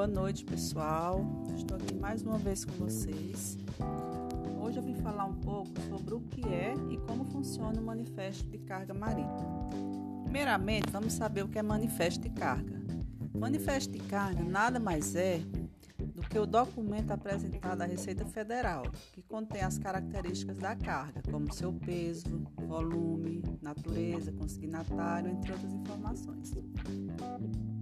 Boa noite, pessoal. Estou aqui mais uma vez com vocês. Hoje eu vim falar um pouco sobre o que é e como funciona o manifesto de carga marítima. Primeiramente, vamos saber o que é manifesto de carga. Manifesto de carga nada mais é que o documento apresentado à Receita Federal, que contém as características da carga, como seu peso, volume, natureza, consignatário, entre outras informações.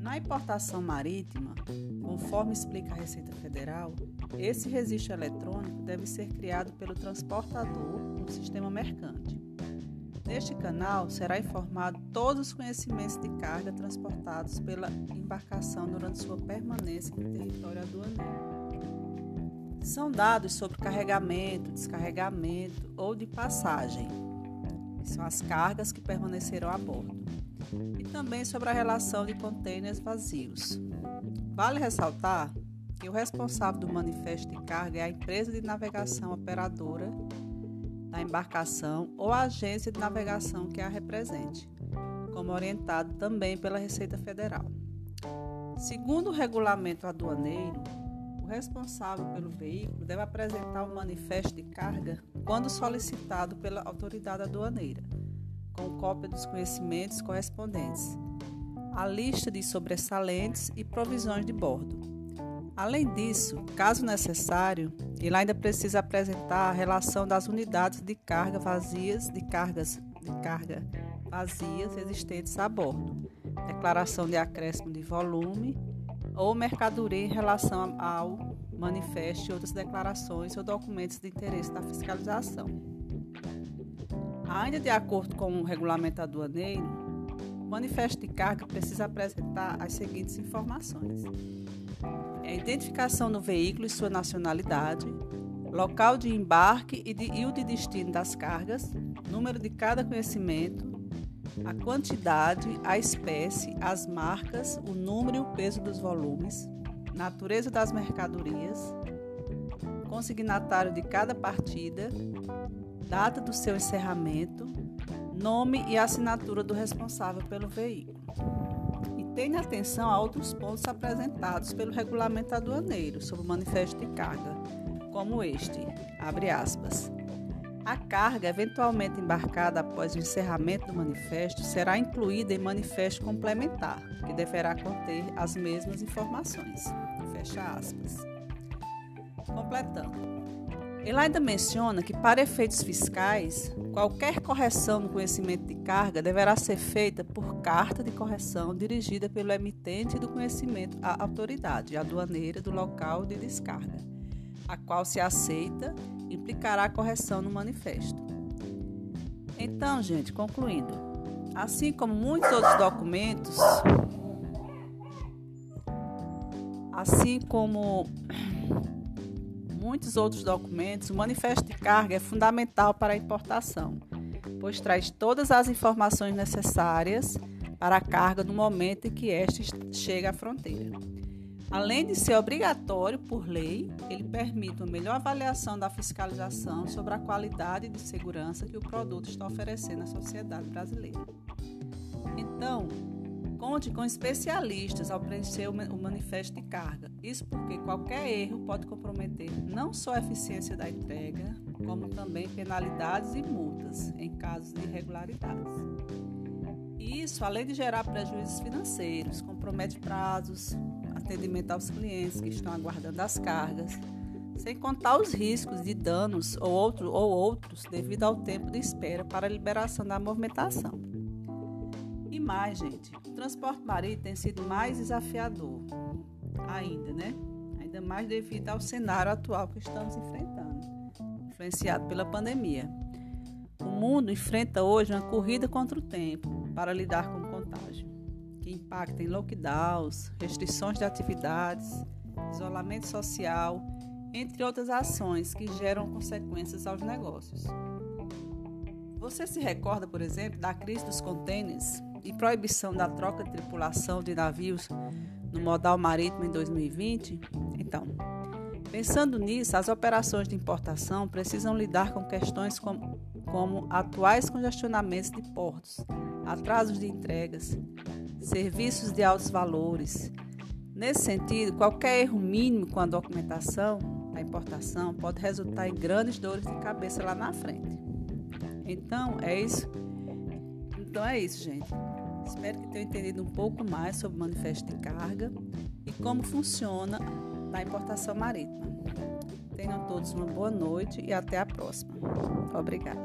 Na importação marítima, conforme explica a Receita Federal, esse registro eletrônico deve ser criado pelo transportador no sistema mercante. Neste canal será informado todos os conhecimentos de carga transportados pela embarcação durante sua permanência em território aduaneiro. São dados sobre carregamento, descarregamento ou de passagem, que são as cargas que permaneceram a bordo, e também sobre a relação de contêineres vazios. Vale ressaltar que o responsável do manifesto de carga é a empresa de navegação operadora embarcação ou agência de navegação que a represente, como orientado também pela Receita Federal. Segundo o regulamento aduaneiro, o responsável pelo veículo deve apresentar o manifesto de carga quando solicitado pela autoridade aduaneira, com cópia dos conhecimentos correspondentes, a lista de sobressalentes e provisões de bordo Além disso, caso necessário, ele ainda precisa apresentar a relação das unidades de carga vazias de cargas de carga vazias existentes a bordo, declaração de acréscimo de volume ou mercadoria em relação ao manifesto e outras declarações ou documentos de interesse da fiscalização. Ainda de acordo com o regulamento aduaneiro, o manifesto de carga precisa apresentar as seguintes informações: a identificação do veículo e sua nacionalidade, local de embarque e, de, e o de destino das cargas, número de cada conhecimento, a quantidade, a espécie, as marcas, o número e o peso dos volumes, natureza das mercadorias, consignatário de cada partida, data do seu encerramento, nome e assinatura do responsável pelo veículo tenha atenção a outros pontos apresentados pelo regulamento aduaneiro sobre o manifesto de carga, como este, abre aspas. A carga eventualmente embarcada após o encerramento do manifesto será incluída em manifesto complementar, que deverá conter as mesmas informações. Fecha aspas. Completando. Ele ainda menciona que, para efeitos fiscais, qualquer correção no conhecimento de carga deverá ser feita por carta de correção dirigida pelo emitente do conhecimento à autoridade aduaneira do local de descarga, a qual se aceita implicará a correção no manifesto. Então, gente, concluindo, assim como muitos outros documentos, assim como muitos outros documentos, o manifesto de carga é fundamental para a importação, pois traz todas as informações necessárias para a carga no momento em que esta chega à fronteira. Além de ser obrigatório por lei, ele permite uma melhor avaliação da fiscalização sobre a qualidade de segurança que o produto está oferecendo à sociedade brasileira. Então, Conte com especialistas ao preencher o manifesto de carga. Isso porque qualquer erro pode comprometer não só a eficiência da entrega, como também penalidades e multas em casos de irregularidades. Isso, além de gerar prejuízos financeiros, compromete prazos, atendimento aos clientes que estão aguardando as cargas, sem contar os riscos de danos ou, outro, ou outros devido ao tempo de espera para a liberação da movimentação. Gente, o transporte marítimo tem sido mais desafiador ainda, né? Ainda mais devido ao cenário atual que estamos enfrentando, influenciado pela pandemia. O mundo enfrenta hoje uma corrida contra o tempo para lidar com o contágio, que impacta em lockdowns, restrições de atividades, isolamento social, entre outras ações que geram consequências aos negócios. Você se recorda, por exemplo, da crise dos contêineres e proibição da troca de tripulação de navios no modal marítimo em 2020? Então, pensando nisso, as operações de importação precisam lidar com questões como, como atuais congestionamentos de portos, atrasos de entregas, serviços de altos valores, Nesse sentido, qualquer erro mínimo com a documentação da importação pode resultar em grandes dores de cabeça lá na frente. Então, é isso. Então é isso, gente. Espero que tenham entendido um pouco mais sobre o manifesto de carga e como funciona na importação marítima. Tenham todos uma boa noite e até a próxima. Obrigada.